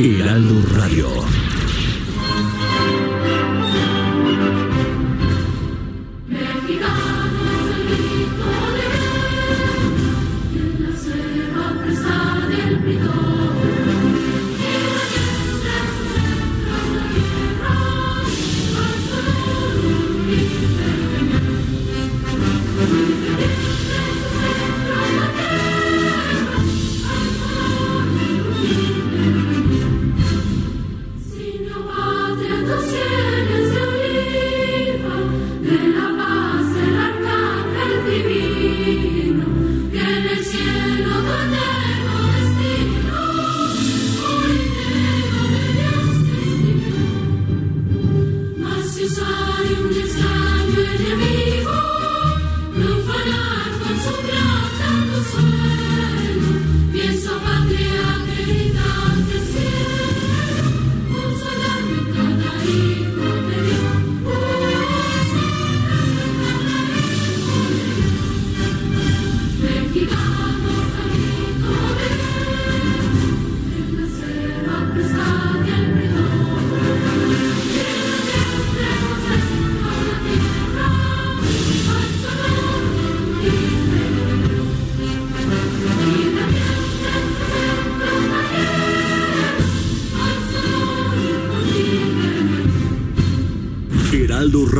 Heraldo Radio.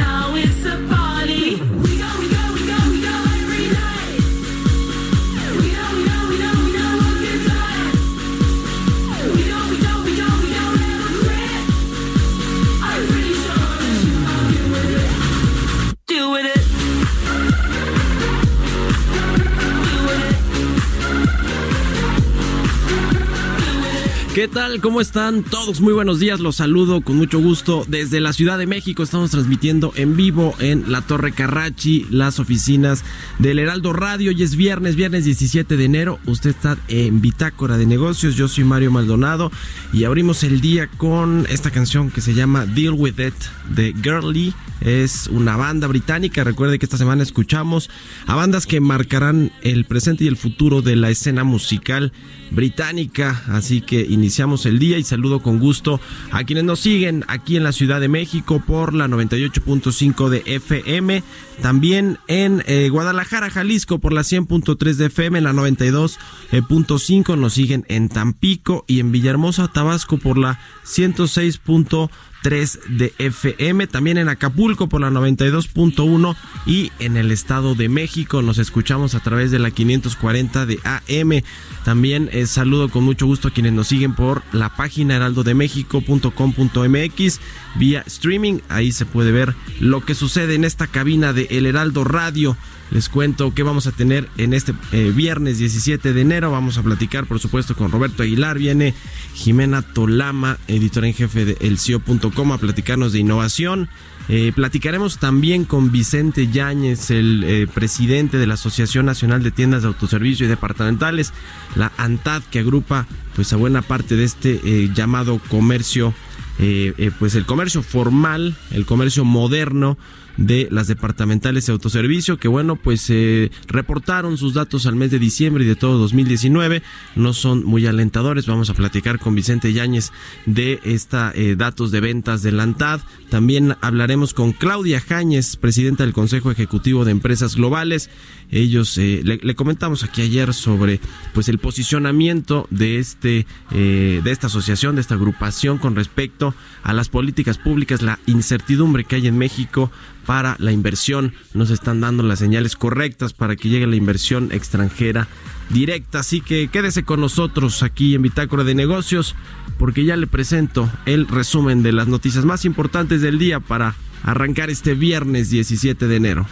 Now ¿Qué tal? ¿Cómo están todos? Muy buenos días, los saludo con mucho gusto desde la Ciudad de México. Estamos transmitiendo en vivo en la Torre Carrachi, las oficinas del Heraldo Radio. Y es viernes, viernes 17 de enero. Usted está en Bitácora de Negocios. Yo soy Mario Maldonado y abrimos el día con esta canción que se llama Deal With It de Girly. Es una banda británica. Recuerde que esta semana escuchamos a bandas que marcarán el presente y el futuro de la escena musical británica. Así que iniciamos el día y saludo con gusto a quienes nos siguen aquí en la Ciudad de México por la 98.5 de FM. También en eh, Guadalajara, Jalisco por la 100.3 de FM, la 92.5. Nos siguen en Tampico y en Villahermosa, Tabasco por la 106.3 de FM, también en Acapulco por la 92.1 y en el Estado de México nos escuchamos a través de la 540 de AM. También eh, saludo con mucho gusto a quienes nos siguen por la página heraldodemexico.com.mx vía streaming. Ahí se puede ver lo que sucede en esta cabina de El Heraldo Radio. Les cuento que vamos a tener en este eh, viernes 17 de enero. Vamos a platicar, por supuesto, con Roberto Aguilar. Viene Jimena Tolama, editora en jefe de elcio.com, a platicarnos de innovación. Eh, platicaremos también con Vicente Yáñez, el eh, presidente de la Asociación Nacional de Tiendas de Autoservicio y Departamentales, la ANTAD, que agrupa pues a buena parte de este llamado comercio, pues el comercio formal, el comercio moderno de las departamentales de autoservicio que bueno pues eh, reportaron sus datos al mes de diciembre y de todo 2019 no son muy alentadores. Vamos a platicar con Vicente Yáñez de esta eh, datos de ventas de la ANTAD también hablaremos con Claudia Jáñez presidenta del Consejo Ejecutivo de Empresas Globales. Ellos eh, le, le, comentamos aquí ayer sobre pues el posicionamiento de este eh, de esta asociación de esta agrupación con respecto a las políticas públicas la incertidumbre que hay en México para la inversión. Nos están dando las señales correctas para que llegue la inversión extranjera directa. Así que quédese con nosotros aquí en Bitácora de Negocios porque ya le presento el resumen de las noticias más importantes del día para arrancar este viernes 17 de enero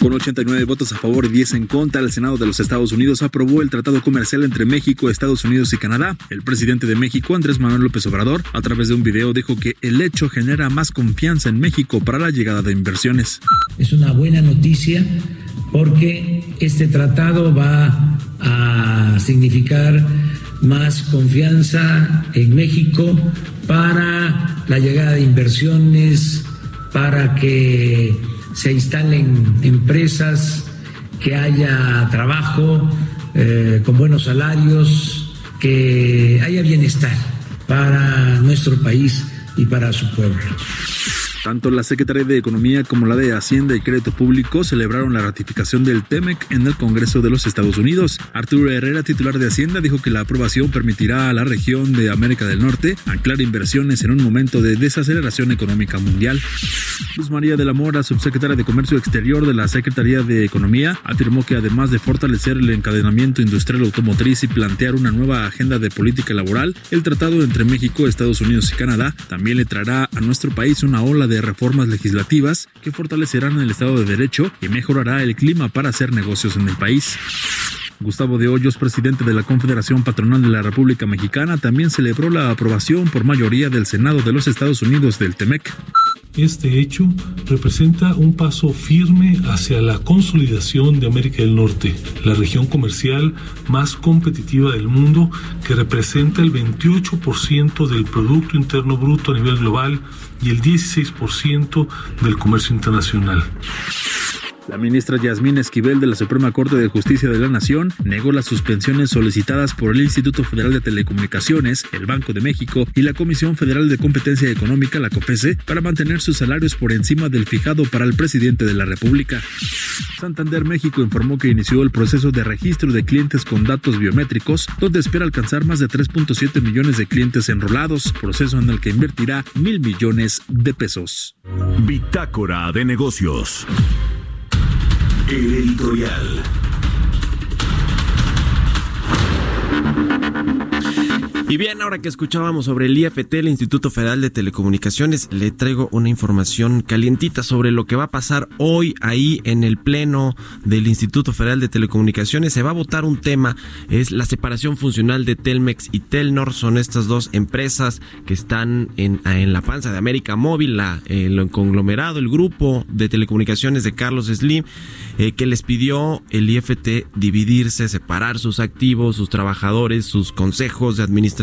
Con 89 votos a favor y 10 en contra, el Senado de los Estados Unidos aprobó el tratado comercial entre México, Estados Unidos y Canadá. El presidente de México, Andrés Manuel López Obrador, a través de un video dijo que el hecho genera más confianza en México para la llegada de inversiones. Es una buena noticia porque este tratado va a significar más confianza en México para la llegada de inversiones, para que se instalen empresas, que haya trabajo eh, con buenos salarios, que haya bienestar para nuestro país y para su pueblo. Tanto la Secretaría de Economía como la de Hacienda y Crédito Público celebraron la ratificación del TEMEC en el Congreso de los Estados Unidos. Arturo Herrera, titular de Hacienda, dijo que la aprobación permitirá a la región de América del Norte anclar inversiones en un momento de desaceleración económica mundial. Luz María de la Mora, subsecretaria de Comercio Exterior de la Secretaría de Economía, afirmó que además de fortalecer el encadenamiento industrial automotriz y plantear una nueva agenda de política laboral, el tratado entre México, Estados Unidos y Canadá también le traerá a nuestro país una ola de reformas legislativas que fortalecerán el Estado de Derecho y mejorará el clima para hacer negocios en el país. Gustavo de Hoyos, presidente de la Confederación Patronal de la República Mexicana, también celebró la aprobación por mayoría del Senado de los Estados Unidos del TEMEC. Este hecho representa un paso firme hacia la consolidación de América del Norte, la región comercial más competitiva del mundo que representa el 28% del Producto Interno Bruto a nivel global y el 16% del comercio internacional. La ministra Yasmín Esquivel de la Suprema Corte de Justicia de la Nación negó las suspensiones solicitadas por el Instituto Federal de Telecomunicaciones, el Banco de México y la Comisión Federal de Competencia Económica, la COFESE, para mantener sus salarios por encima del fijado para el presidente de la República. Santander México informó que inició el proceso de registro de clientes con datos biométricos, donde espera alcanzar más de 3.7 millones de clientes enrolados, proceso en el que invertirá mil millones de pesos. Bitácora de negocios. El editorial. Y bien, ahora que escuchábamos sobre el IFT, el Instituto Federal de Telecomunicaciones, le traigo una información calientita sobre lo que va a pasar hoy ahí en el Pleno del Instituto Federal de Telecomunicaciones. Se va a votar un tema, es la separación funcional de Telmex y Telnor. Son estas dos empresas que están en, en la panza de América Móvil, la, el conglomerado, el grupo de telecomunicaciones de Carlos Slim, eh, que les pidió el IFT dividirse, separar sus activos, sus trabajadores, sus consejos de administración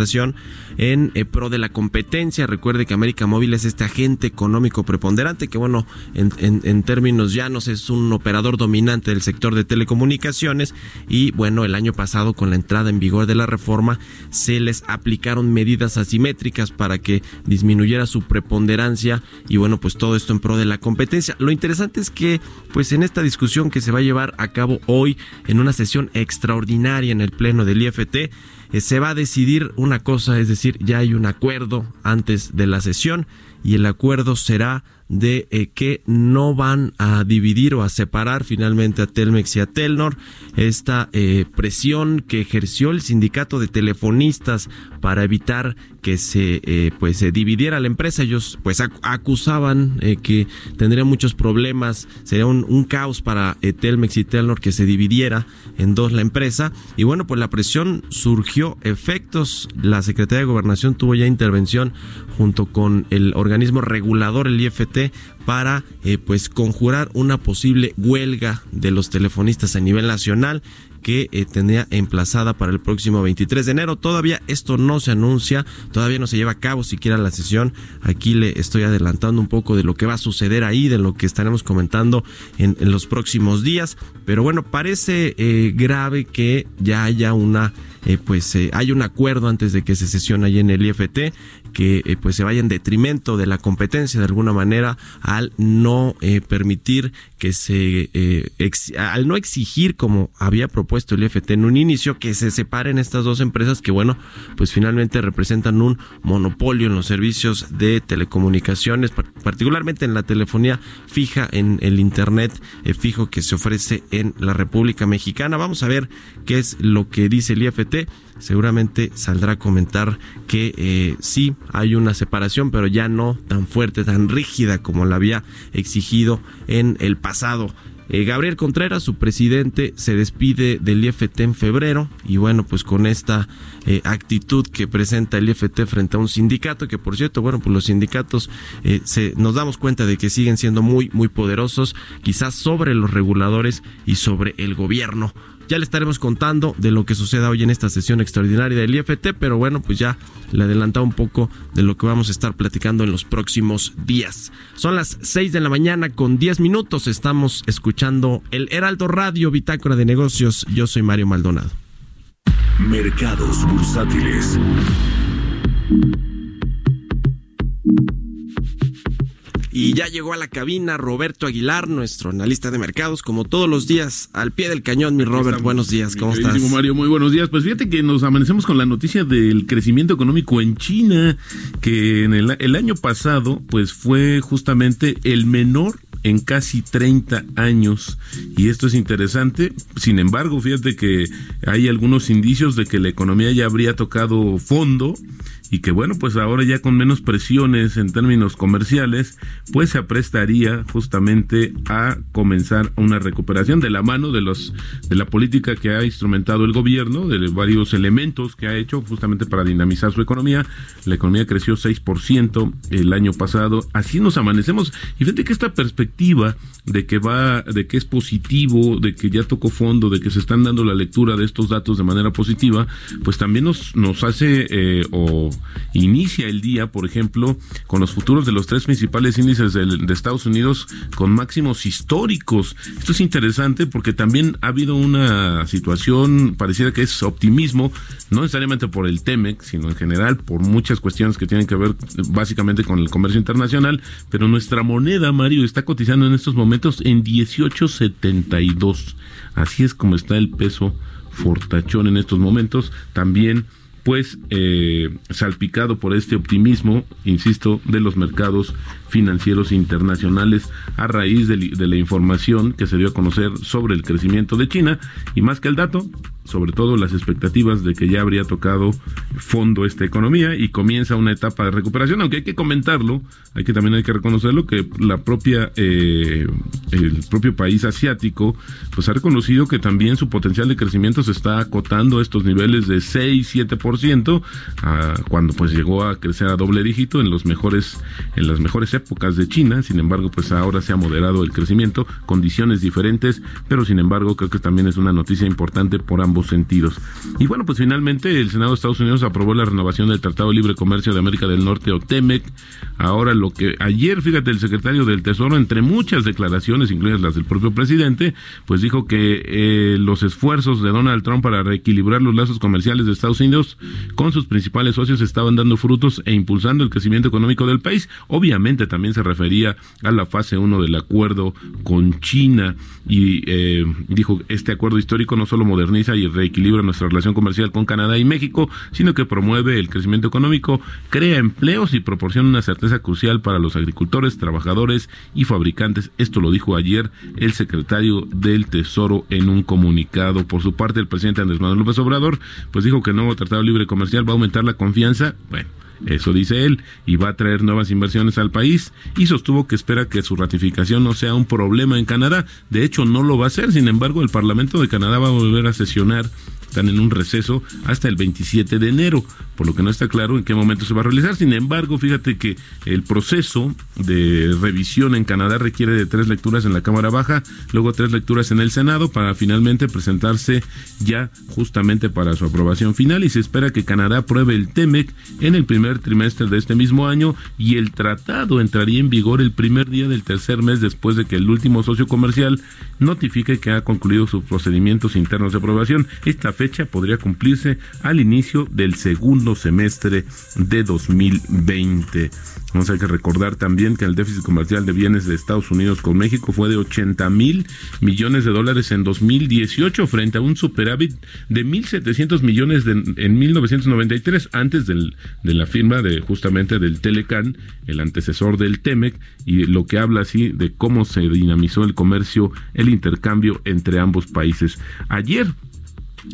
en eh, pro de la competencia. Recuerde que América Móvil es este agente económico preponderante que, bueno, en, en, en, términos llanos es un operador dominante del sector de telecomunicaciones y, bueno, el año pasado con la entrada en vigor de la reforma se les aplicaron medidas asimétricas para que disminuyera su preponderancia y, bueno, pues todo esto en pro de la competencia. Lo interesante es que, pues en esta discusión que se va a llevar a cabo hoy en una sesión extraordinaria en el Pleno del IFT, eh, se va a decidir una cosa, es decir, ya hay un acuerdo antes de la sesión y el acuerdo será de eh, que no van a dividir o a separar finalmente a Telmex y a Telnor. Esta eh, presión que ejerció el sindicato de telefonistas para evitar que se eh, pues se dividiera la empresa. Ellos pues ac acusaban eh, que tendría muchos problemas, sería un, caos para eh, Telmex y Telnor que se dividiera en dos la empresa. Y bueno, pues la presión surgió efectos. La Secretaría de Gobernación tuvo ya intervención junto con el organismo regulador, el IFT, para pues conjurar una posible huelga de los telefonistas a nivel nacional que eh, tenía emplazada para el próximo 23 de enero. Todavía esto no se anuncia, todavía no se lleva a cabo siquiera la sesión. Aquí le estoy adelantando un poco de lo que va a suceder ahí, de lo que estaremos comentando en, los próximos días. Pero bueno, parece eh, grave que ya haya una eh, pues eh, hay un acuerdo antes de que se sesione ahí en el IFT que eh, pues se vaya en detrimento de la competencia de alguna manera al no eh, permitir que se eh, al no exigir como había propuesto el IFT en un inicio que se separen estas dos empresas que bueno pues finalmente representan un monopolio en los servicios de telecomunicaciones particularmente en la telefonía fija en el internet fijo que se ofrece en la República Mexicana. Vamos a ver qué es lo que dice el IFT seguramente saldrá a comentar que eh, sí hay una separación, pero ya no tan fuerte, tan rígida como la había exigido en el pasado. Eh, Gabriel Contreras, su presidente, se despide del IFT en febrero y bueno, pues con esta eh, actitud que presenta el IFT frente a un sindicato, que por cierto, bueno, pues los sindicatos se, nos damos cuenta de que siguen siendo muy, muy poderosos, quizás sobre los reguladores y sobre el gobierno. Ya le estaremos contando de lo que suceda hoy en esta sesión extraordinaria del IFT, pero bueno, pues ya le adelantaba un poco de lo que vamos a estar platicando en los próximos días. Son las 6 de la mañana con 10 minutos. Estamos escuchando el Heraldo Radio Bitácora de Negocios. Yo soy Mario Maldonado. Mercados bursátiles. Y ya llegó a la cabina Roberto Aguilar, nuestro analista de mercados, como todos los días, al pie del cañón, mi Robert. Buenos días, ¿cómo estás? Mario, muy buenos días. Pues fíjate que nos amanecemos con la noticia del crecimiento económico en China, que en el, el año pasado, pues fue justamente el menor en casi 30 años y esto es interesante. Sin embargo, fíjate que hay algunos indicios de que la economía ya habría tocado fondo y que bueno, pues ahora ya con menos presiones en términos comerciales, pues se aprestaría justamente a comenzar una recuperación de la mano de los de la política que ha instrumentado el gobierno, de varios elementos que ha hecho justamente para dinamizar su economía. La economía creció 6% el año pasado. Así nos amanecemos. Y fíjate que esta perspectiva de que va, de que es positivo, de que ya tocó fondo, de que se están dando la lectura de estos datos de manera positiva, pues también nos, nos hace eh, o inicia el día, por ejemplo, con los futuros de los tres principales índices de, Estados Unidos con máximos históricos. Esto es interesante porque también ha habido una situación, pareciera que es optimismo, no necesariamente por el TEMEC, sino en general por muchas cuestiones que tienen que ver básicamente con el comercio internacional, pero nuestra moneda, Mario, está cotizando en estos momentos en 18.72. Así es como está el peso fortachón en estos momentos. También pues eh, salpicado por este optimismo, insisto, de los mercados financieros internacionales a raíz de, la información que se dio a conocer sobre el crecimiento de China. Y más que el dato, sobre todo las expectativas de que ya habría tocado fondo esta economía y comienza una etapa de recuperación, aunque hay que comentarlo, hay que también hay que reconocerlo que la propia eh, el propio país asiático pues ha reconocido que también su potencial de crecimiento se está acotando a estos niveles de 6, 7%, ah, cuando pues llegó a crecer a doble dígito en los mejores en las mejores épocas de China, sin embargo, pues ahora se ha moderado el crecimiento, condiciones diferentes, pero sin embargo, creo que también es una noticia importante por ambos sentidos. Y bueno, pues finalmente el Senado de Estados Unidos aprobó la renovación del Tratado de Libre Comercio de América del Norte o TEMEC. Ahora lo que ayer, fíjate, el secretario del Tesoro, entre muchas declaraciones, incluidas las del propio presidente, pues dijo que eh, los esfuerzos de Donald Trump para reequilibrar los lazos comerciales de Estados Unidos con sus principales socios estaban dando frutos e impulsando el crecimiento económico del país. Obviamente también se refería a la fase 1 del acuerdo con China y eh, dijo este acuerdo histórico no solo moderniza y reequilibra nuestra relación comercial con Canadá y México, sino que promueve el crecimiento económico, crea empleos y proporciona una certeza crucial para los agricultores, trabajadores y fabricantes. Esto lo dijo ayer el secretario del Tesoro en un comunicado. Por su parte, el presidente Andrés Manuel López Obrador, pues dijo que el nuevo tratado libre comercial va a aumentar la confianza. Bueno, eso dice él, y va a traer nuevas inversiones al país y sostuvo que espera que su ratificación no sea un problema en Canadá. De hecho, no lo va a hacer. Sin embargo, el Parlamento de Canadá va a volver a sesionar están en un receso hasta el 27 de enero, por lo que no está claro en qué momento se va a realizar. Sin embargo, fíjate que el proceso de revisión en Canadá requiere de tres lecturas en la Cámara Baja, luego tres lecturas en el Senado para finalmente presentarse ya justamente para su aprobación final y se espera que Canadá apruebe el TEMEC en el primer trimestre de este mismo año y el tratado entraría en vigor el primer día del tercer mes después de que el último socio comercial notifique que ha concluido sus procedimientos internos de aprobación. Esta fecha podría cumplirse al inicio del segundo semestre de 2020. Vamos a que recordar también que el déficit comercial de bienes de Estados Unidos con México fue de 80 mil millones de dólares en 2018 frente a un superávit de 1.700 millones de- en 1993 antes del- de la firma de justamente del Telecan, el antecesor del Temec, y lo que habla así de cómo se dinamizó el comercio, el intercambio entre ambos países. Ayer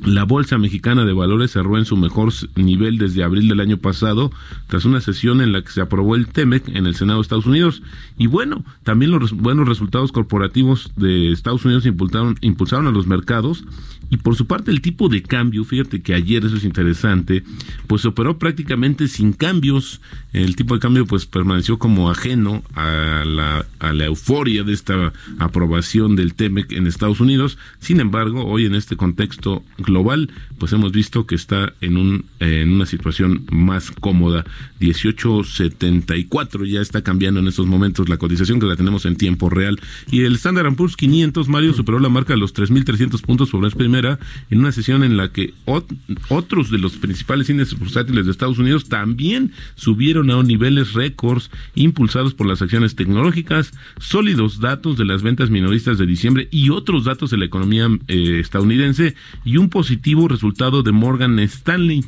la Bolsa Mexicana de Valores cerró en su mejor nivel desde abril del año pasado, tras una sesión en la que se aprobó el TEMEC en el Senado de Estados Unidos. Y bueno, también los buenos resultados corporativos de Estados Unidos impulsaron, impulsaron a los mercados. Y por su parte, el tipo de cambio, fíjate que ayer eso es interesante, pues operó prácticamente sin cambios. El tipo de cambio, pues permaneció como ajeno a la, a la euforia de esta aprobación del TEMEC en Estados Unidos. Sin embargo, hoy en este contexto global, pues hemos visto que está en, un, en una situación más cómoda. 18.74 ya está cambiando en estos momentos la cotización que la tenemos en tiempo real. Y el Standard Poor's 500, Mario, superó la marca de los 3.300 puntos sobre la primera en una sesión en la que ot- otros de los principales índices bursátiles de Estados Unidos también subieron a niveles récords impulsados por las acciones tecnológicas, sólidos datos de las ventas minoristas de diciembre y otros datos de la economía eh, estadounidense y un positivo resultado de Morgan Stanley,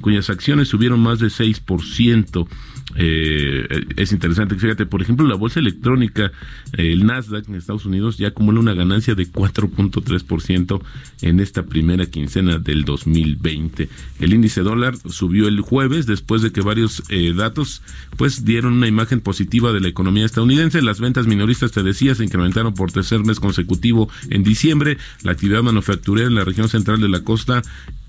cuyas acciones subieron más de 6%. Eh, es interesante, fíjate, por ejemplo, la bolsa electrónica, eh, el Nasdaq en Estados Unidos ya acumula una ganancia de 4.3% en esta primera quincena del 2020. El índice dólar subió el jueves después de que varios eh, datos pues dieron una imagen positiva de la economía estadounidense. Las ventas minoristas, te decía, se incrementaron por tercer mes consecutivo en diciembre. La actividad manufacturera en la región central de la costa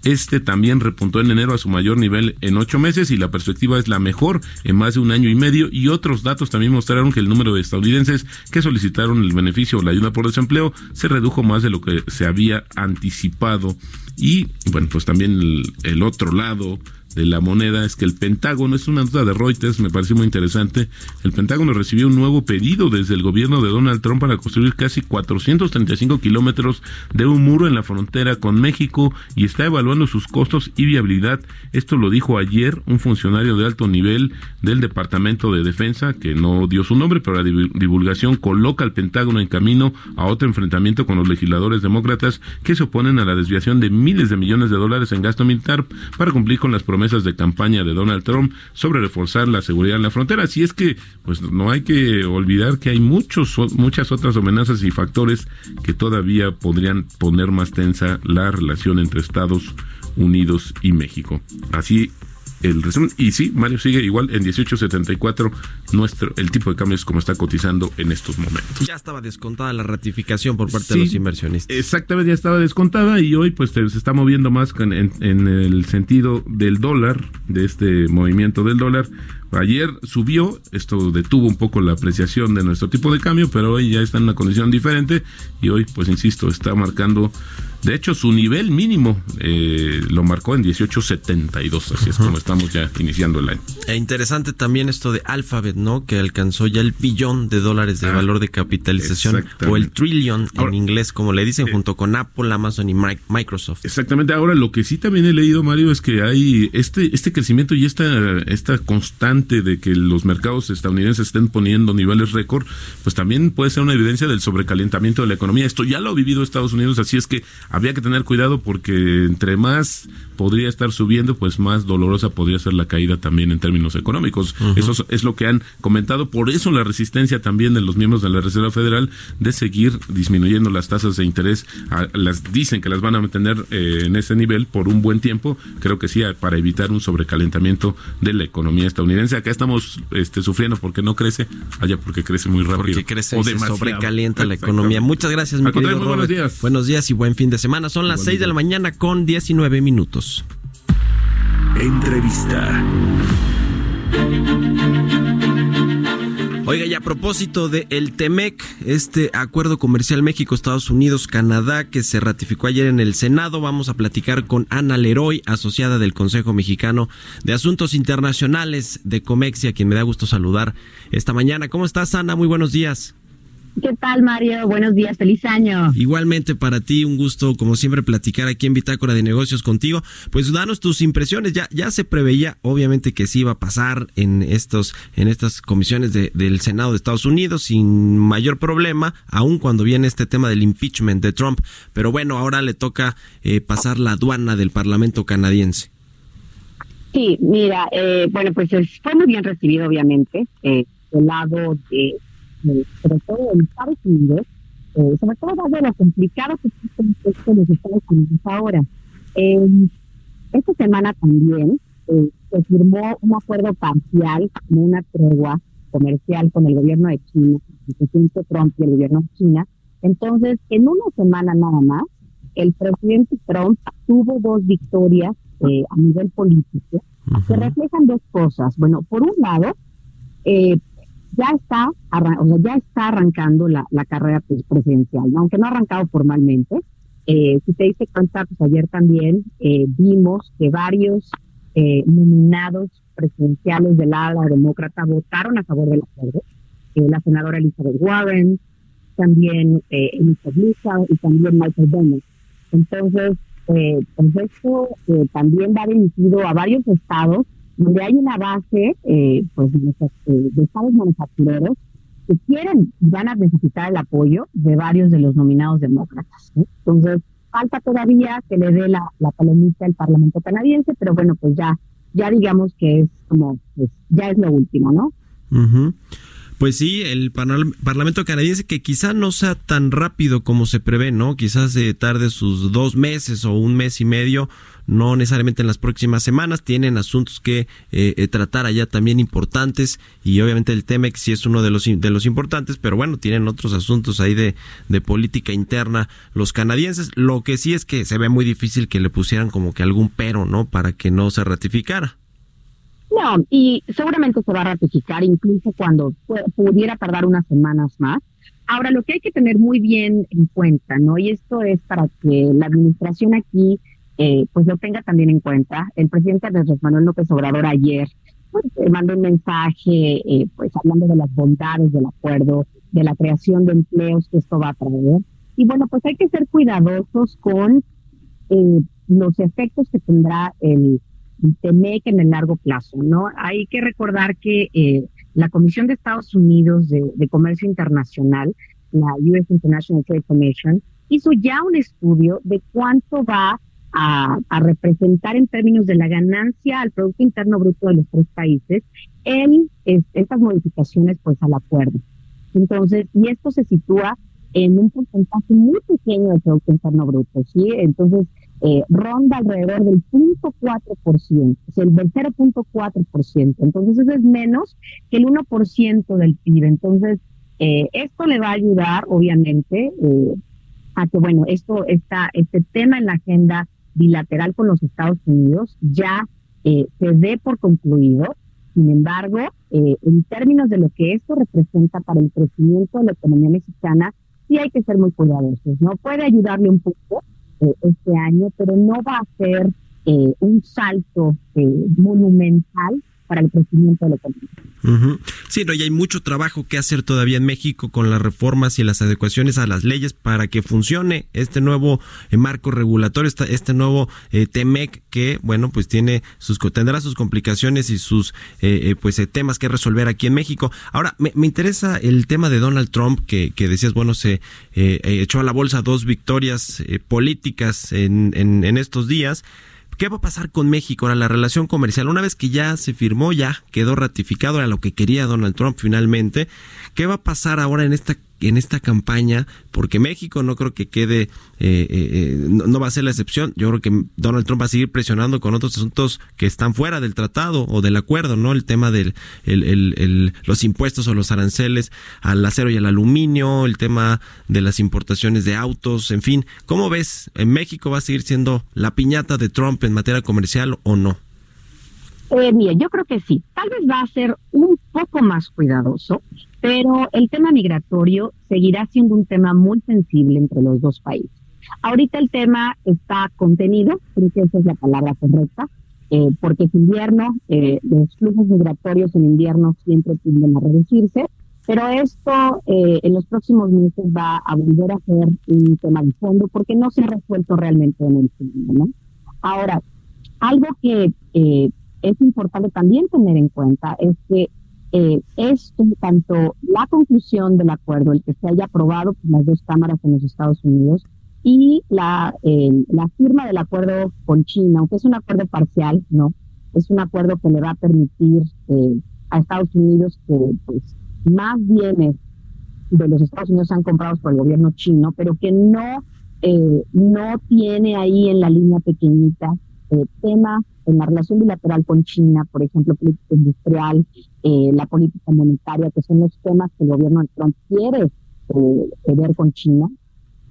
este también repuntó en enero a su mayor nivel en ocho meses y la perspectiva es la mejor en más de un año y medio. Y otros datos también mostraron que el número de estadounidenses que solicitaron el beneficio o la ayuda por desempleo se redujo más de lo que se había anticipado. Y bueno, pues también el, el otro lado de la moneda es que el Pentágono, es una nota de Reuters, me pareció muy interesante, el Pentágono recibió un nuevo pedido desde el gobierno de Donald Trump para construir casi 435 kilómetros de un muro en la frontera con México y está evaluando sus costos y viabilidad. Esto lo dijo ayer un funcionario de alto nivel del Departamento de Defensa, que no dio su nombre, pero la divulgación coloca al Pentágono en camino a otro enfrentamiento con los legisladores demócratas que se oponen a la desviación de miles de millones de dólares en gasto militar para cumplir con las promesas de campaña de Donald Trump sobre reforzar la seguridad en la frontera. Así es que, pues no hay que olvidar que hay muchos, muchas otras amenazas y factores que todavía podrían poner más tensa la relación entre Estados Unidos y México. Así el resumen. Y sí, Mario sigue igual en 18.74 nuestro el tipo de cambio es como está cotizando en estos momentos. Ya estaba descontada la ratificación por parte Sí, de los inversionistas. Exactamente, ya estaba descontada y hoy pues se está moviendo más en el sentido del dólar, de este movimiento del dólar. Ayer subió, esto detuvo un poco la apreciación de nuestro tipo de cambio, pero hoy ya está en una condición diferente y hoy pues insisto, está marcando, de hecho su nivel mínimo eh, lo marcó en 18.72, así es como estamos ya iniciando el año. E interesante también esto de Alphabet, ¿no? Que alcanzó ya el billón de dólares de Ah, valor de capitalización o el trillion en Ahora- eh, inglés, como le dicen, junto con Apple, Amazon y Mi- Microsoft. Exactamente. Ahora, lo que sí también he leído, Mario, es que hay este, este crecimiento y esta, esta constante de que los mercados estadounidenses estén poniendo niveles récord, pues también puede ser una evidencia del sobrecalentamiento de la economía. Esto ya lo ha vivido Estados Unidos, así es que habría que tener cuidado porque entre más podría estar subiendo, pues más dolorosa podría ser la caída también en términos económicos. Eso es, lo que han comentado. Por eso la resistencia también de los miembros de la Reserva Federal de seguir disminuyendo las tasas de interés. A- las dicen que las van a mantener eh, en ese nivel por un buen tiempo. Creo que sí, para evitar un sobrecalentamiento de la economía estadounidense. Acá estamos este, sufriendo porque no crece, allá porque crece muy rápido. Porque crece O y se demasiado. sobrecalienta la economía. Muchas gracias, mi querido Robert. buenos días. Buenos días y buen fin de semana. Son las 6 de la mañana con 19 minutos. Entrevista. Oiga, y a propósito de el TEMEC, este acuerdo comercial México-Estados Unidos-Canadá que se ratificó ayer en el Senado, vamos a platicar con Ana Leroy, asociada del Consejo Mexicano de Asuntos Internacionales de Comexia, quien me da gusto saludar esta mañana. ¿Cómo estás, Ana? Muy buenos días. ¿Qué tal, Mario? Buenos días, feliz año. Igualmente para ti, un gusto, como siempre, platicar aquí en Bitácora de Negocios contigo. Pues danos tus impresiones. Ya, ya se preveía, obviamente, que sí iba a pasar en estos, en estas comisiones de- del Senado de Estados Unidos sin mayor problema, aun cuando viene este tema del impeachment de Trump. Pero bueno, ahora le toca eh, pasar la aduana del Parlamento canadiense. Sí, mira, eh, bueno, pues es- fue muy bien recibido, obviamente, eh, del lado de, sobre todo en Estados Unidos, eh, sobre todo dado lo complicado que es el contexto de los Estados Unidos ahora. Eh, esta semana también eh, se firmó un acuerdo parcial, como una tregua comercial con el gobierno de China, el presidente Trump y el gobierno de China. Entonces, en una semana nada más, el presidente Trump tuvo dos victorias eh, a nivel político que reflejan dos cosas. Bueno, por un lado, eh, ya está, o sea, ya está arrancando la, la carrera presidencial, ¿no? aunque no ha arrancado formalmente. Eh, si te diste cuenta, pues ayer también eh, vimos que varios eh, nominados presidenciales del ala demócrata votaron a favor del acuerdo. Eh, la senadora Elizabeth Warren, también eh, Elizabeth Lisa y también Michael Bennet. Entonces, eh, pues esto también va dirigido a varios estados donde hay una base eh, pues eh, de estados manufactureros que quieren van a necesitar el apoyo de varios de los nominados demócratas. Entonces, falta todavía que le dé la, la palomita al Parlamento canadiense, pero bueno, pues ya, ya digamos que es como, pues ya es lo último, ¿no? Ujú. Pues sí, el Parlamento canadiense que quizá no sea tan rápido como se prevé, ¿no? Quizás eh, tarde sus dos meses o un mes y medio, no necesariamente en las próximas semanas. Tienen asuntos que eh, eh, tratar allá también importantes y obviamente el TEMEX sí es uno de los, de los importantes, pero bueno, tienen otros asuntos ahí de, de política interna los canadienses. Lo que sí es que se ve muy difícil que le pusieran como que algún pero, ¿no? Para que no se ratificara. No, y seguramente se va a ratificar incluso cuando pu- pudiera tardar unas semanas más. Ahora, lo que hay que tener muy bien en cuenta, ¿no? Y esto es para que la administración aquí, eh, pues lo tenga también en cuenta. El presidente Andrés Manuel López Obrador ayer pues, eh, mandó un mensaje, eh, pues hablando de las bondades del acuerdo, de la creación de empleos que esto va a traer. Y bueno, pues hay que ser cuidadosos con eh, los efectos que tendrá el TEMEC en el largo plazo, ¿no? Hay que recordar que eh, la Comisión de Estados Unidos de, de Comercio Internacional, la US International Trade Commission, hizo ya un estudio de cuánto va a, a representar en términos de la ganancia al Producto Interno Bruto de los tres países en es- estas modificaciones pues al acuerdo. Entonces, y esto se sitúa en un porcentaje muy pequeño del Producto Interno Bruto, ¿sí? Entonces, eh, ronda alrededor del 0.4%, o sea, el del 0.4%. Entonces, eso es menos que el 1% del PIB. Entonces, eh, esto le va a ayudar, obviamente, eh, a que, bueno, esto está, este tema en la agenda bilateral con los Estados Unidos ya eh, se dé por concluido. Sin embargo, eh, en términos de lo que esto representa para el crecimiento de la economía mexicana, sí hay que ser muy cuidadosos. No puede ayudarle un poco eh, este año, pero no va a ser eh, un salto eh, monumental para el crecimiento de la economía. Ujú. Sí, no, y hay mucho trabajo que hacer todavía en México con las reformas y las adecuaciones a las leyes para que funcione este nuevo eh, marco regulatorio, esta- este nuevo eh, TEMEC que, bueno, pues tiene sus tendrá sus complicaciones y sus eh, eh, pues eh, temas que resolver aquí en México. Ahora, me, me interesa el tema de Donald Trump que, que decías, bueno, se echó a la bolsa dos victorias políticas en, en estos días. ¿Qué va a pasar con México? Ahora, la relación comercial, una vez que ya se firmó, ya quedó ratificado, era lo que quería Donald Trump finalmente. ¿Qué va a pasar ahora en esta en esta campaña? Porque México no creo que quede, eh, eh, eh, no, no va a ser la excepción. Yo creo que Donald Trump va a seguir presionando con otros asuntos que están fuera del tratado o del acuerdo, ¿no? El tema de el, el- el- los impuestos o los aranceles al acero y al aluminio, el tema de las importaciones de autos, en fin. ¿Cómo ves? ¿En México va a seguir siendo la piñata de Trump en materia comercial o no? Eh, yo creo que sí. Tal vez va a ser un poco más cuidadoso, pero el tema migratorio seguirá siendo un tema muy sensible entre los dos países. Ahorita el tema está contenido, creo que esa es la palabra correcta, eh, porque es invierno, eh, los flujos migratorios en invierno siempre tienden a reducirse, pero esto eh, en los próximos meses va a volver a ser un tema de fondo porque no se ha resuelto realmente en el fondo, ¿no? Ahora, algo que eh, es importante también tener en cuenta es que eh, esto, tanto la conclusión del acuerdo, el que se haya aprobado por las dos cámaras en los Estados Unidos, y la, eh, la firma del acuerdo con China, aunque es un acuerdo parcial, ¿no? Es un acuerdo que le va a permitir eh, a Estados Unidos que pues, más bienes de los Estados Unidos sean comprados por el gobierno chino, pero que no, eh, no tiene ahí en la línea pequeñita eh, temas en la relación bilateral con China, por ejemplo, política industrial, eh, la política monetaria, que son los temas que el gobierno de Trump quiere eh, ver con China,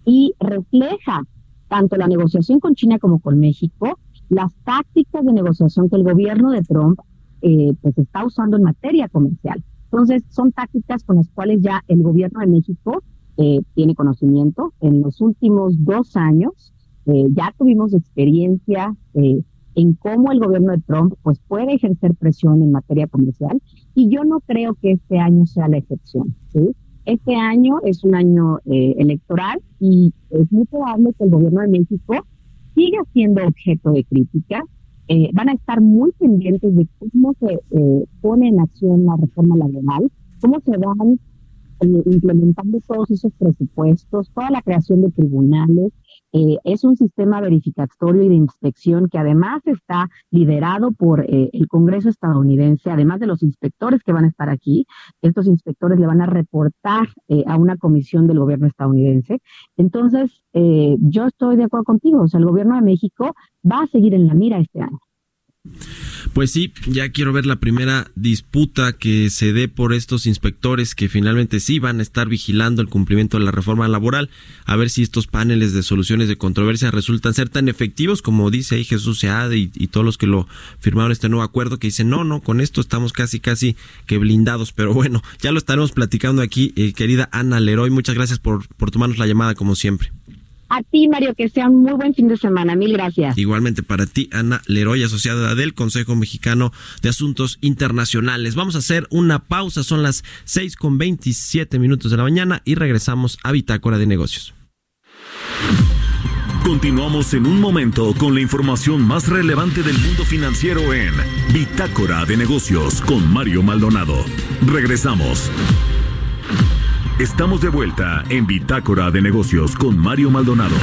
y refleja tanto la negociación con China como con México, las tácticas de negociación que el gobierno de Trump eh, pues está usando en materia comercial. Entonces, son tácticas con las cuales ya el gobierno de México eh, tiene conocimiento. En los últimos dos años eh, ya tuvimos experiencia eh, en cómo el gobierno de Trump pues puede ejercer presión en materia comercial y yo no creo que este año sea la excepción. Este año es un año eh, electoral y es muy probable que el gobierno de México siga siendo objeto de crítica. Eh, van a estar muy pendientes de cómo se pone en acción la reforma laboral, cómo se van implementando todos esos presupuestos, toda la creación de tribunales, Eh, es un sistema verificatorio y de inspección que además está liderado por eh, el Congreso estadounidense, además de los inspectores que van a estar aquí. Estos inspectores le van a reportar eh, a una comisión del gobierno estadounidense. Entonces, yo estoy de acuerdo contigo. O sea, el gobierno de México va a seguir en la mira este año. Pues sí, ya quiero ver la primera disputa que se dé por estos inspectores que finalmente sí van a estar vigilando el cumplimiento de la reforma laboral, a ver si estos paneles de soluciones de controversia resultan ser tan efectivos como dice ahí Jesús Seade y, todos los que lo firmaron este nuevo acuerdo que dicen, no, no, con esto estamos casi, casi que blindados, pero bueno, ya lo estaremos platicando aquí, eh, querida Ana Leroy, muchas gracias por, por tomarnos la llamada como siempre. A ti, Mario, que sea un muy buen fin de semana. Mil gracias. Igualmente para ti, Ana Leroy, asociada del Consejo Mexicano de Asuntos Internacionales. Vamos a hacer una pausa, son las 6 con 27 minutos de la mañana y regresamos a Bitácora de Negocios. Continuamos en un momento con la información más relevante del mundo financiero en Bitácora de Negocios con Mario Maldonado. Regresamos. Estamos de vuelta en Bitácora de Negocios con Mario Maldonado.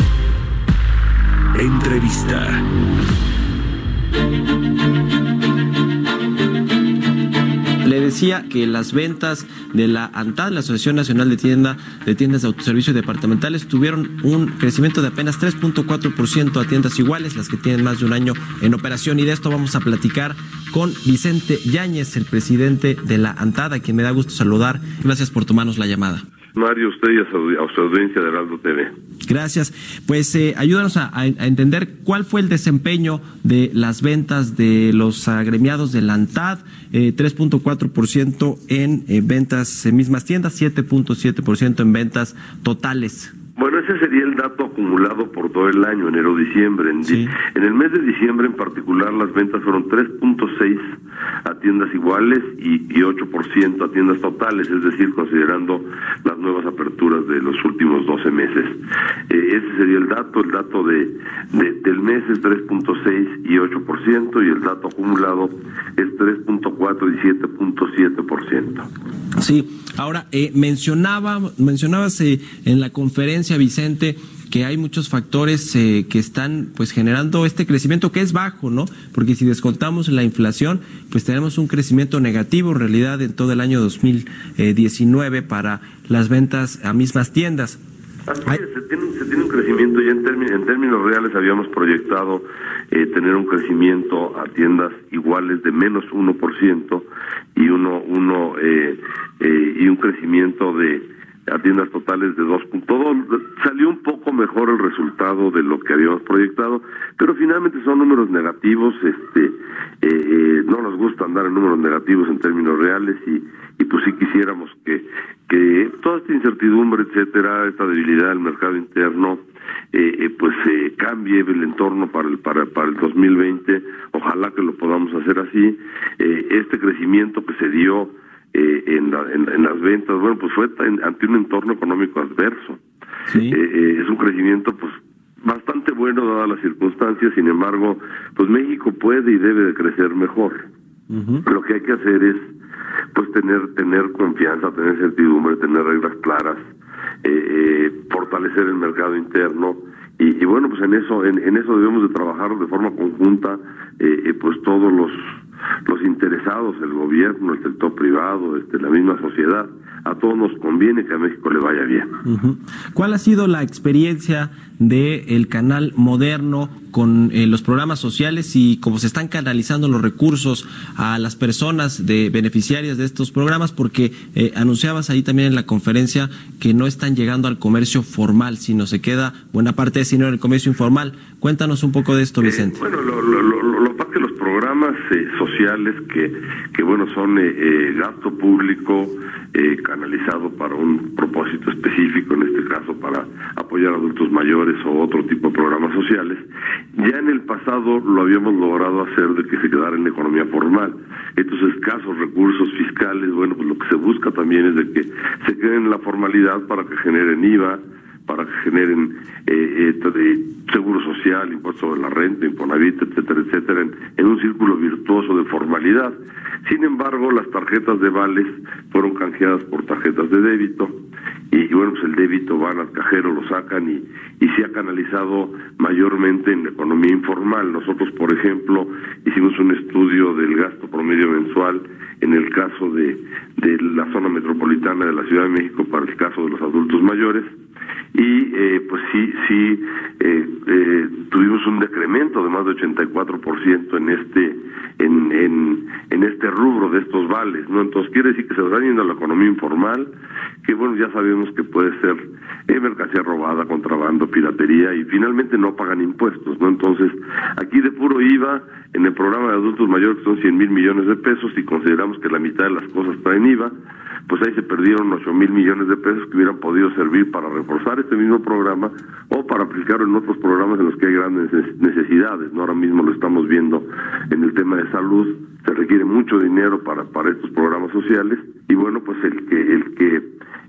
Entrevista. Le decía que las ventas de la ANTAD, la Asociación Nacional de Tienda de Tiendas de Autoservicio Departamentales, tuvieron un crecimiento de apenas 3.4% a tiendas iguales, las que tienen más de un año en operación. Y de esto vamos a platicar con Vicente Yáñez, el presidente de la ANTAD, a quien me da gusto saludar. Gracias por tomarnos la llamada. Mario, usted y a su, audiencia de Heraldo TV. Gracias. Pues eh, ayúdanos a entender cuál fue el desempeño de las ventas de los agremiados de la ANTAD, eh, 3.4% en eh, ventas en mismas tiendas, 7.7% en ventas totales. Bueno, ese sería el dato acumulado por todo el año, enero-diciembre. En, en el mes de diciembre en particular las ventas fueron 3.6 a tiendas iguales y, y 8% a tiendas totales, es decir, considerando las nuevas aperturas de los últimos 12 meses. Eh, ese sería el dato, el dato de, de- del mes es 3.6 y 8% y el dato acumulado es 3.4 y 7.7%. Sí, ahora eh, mencionaba, mencionabas eh, en la conferencia, Vicente, que hay muchos factores eh, que están pues generando este crecimiento que es bajo, ¿no? Porque si descontamos la inflación, pues tenemos un crecimiento negativo en realidad en todo el año 2019 para las ventas a mismas tiendas. Así es, se tiene, se tiene un crecimiento ya en, términos en términos reales habíamos proyectado eh, tener un crecimiento a tiendas iguales de menos 1% y uno, uno eh, eh, y un crecimiento de a tiendas totales de 2.2 salió un poco mejor el resultado de lo que habíamos proyectado pero finalmente son números negativos este eh, eh, no nos gusta andar en números negativos en términos reales y y pues sí quisiéramos que que toda esta incertidumbre etcétera esta debilidad del mercado interno eh, eh, pues eh, cambie el entorno para el para, para el 2020 ojalá que lo podamos hacer así. Este crecimiento que se dio eh, en, la- en, en las ventas. Bueno pues fue en- ante un entorno económico adverso. Eh, eh, es un crecimiento pues bastante bueno dadas las circunstancias. Sin embargo pues México puede y debe de crecer mejor. Lo que hay que hacer es pues tener tener confianza tener certidumbre tener reglas claras eh, eh, fortalecer el mercado interno. Y, y bueno pues en eso en, en eso debemos de trabajar de forma conjunta eh, eh, pues todos los los interesados el gobierno el sector privado este la misma sociedad a todos nos conviene que a México le vaya bien. ¿Cuál ha sido la experiencia del el canal moderno con eh, los programas sociales y cómo se están canalizando los recursos a las personas de beneficiarias de estos programas? Porque eh, anunciabas ahí también en la conferencia que no están llegando al comercio formal, sino se queda buena parte de ese dinero en el comercio informal. Cuéntanos un poco de esto, Vicente. Bueno, lo, lo, lo, lo, lo pasa que los eh, sociales que, que bueno, son eh, eh, gasto público eh, canalizado para un propósito específico, en este caso para apoyar a adultos mayores o otro tipo de programas sociales, ya en el pasado lo habíamos logrado hacer de que se quedara en la economía formal. Estos escasos recursos fiscales, bueno, pues lo que se busca también es de que se queden en la formalidad para que generen IVA, para que generen eh, eh, seguro social, impuesto sobre la renta, Infonavit, etcétera, etcétera, en, en un círculo virtuoso de formalidad. Sin embargo, las tarjetas de vales fueron canjeadas por tarjetas de débito y bueno, pues el débito van al cajero, lo sacan y, y se ha canalizado mayormente en la economía informal. Nosotros, por ejemplo, hicimos un estudio del gasto promedio mensual en el caso de, de la zona metropolitana de la Ciudad de México para el caso de los adultos mayores y eh, pues sí, sí eh, eh, tuvimos un decremento de más de 84% en este en, en, en este rubro de estos vales, ¿no? Entonces quiere decir que se están yendo a la economía informal, que bueno, ya sabemos que puede ser eh, mercancía robada, contrabando, piratería y finalmente no pagan impuestos, ¿no? Entonces, aquí de puro IVA, en el programa de adultos mayores que son 100 mil millones de pesos y consideramos que la mitad de las cosas traen IVA, pues ahí se perdieron 8 mil millones de pesos que hubieran podido servir para reforzar este mismo programa o para aplicarlo en otros programas en los que hay grandes neces- necesidades. ¿no? Ahora mismo lo estamos viendo en el tema de salud, se requiere mucho dinero para, para estos programas sociales y bueno, pues el que, el que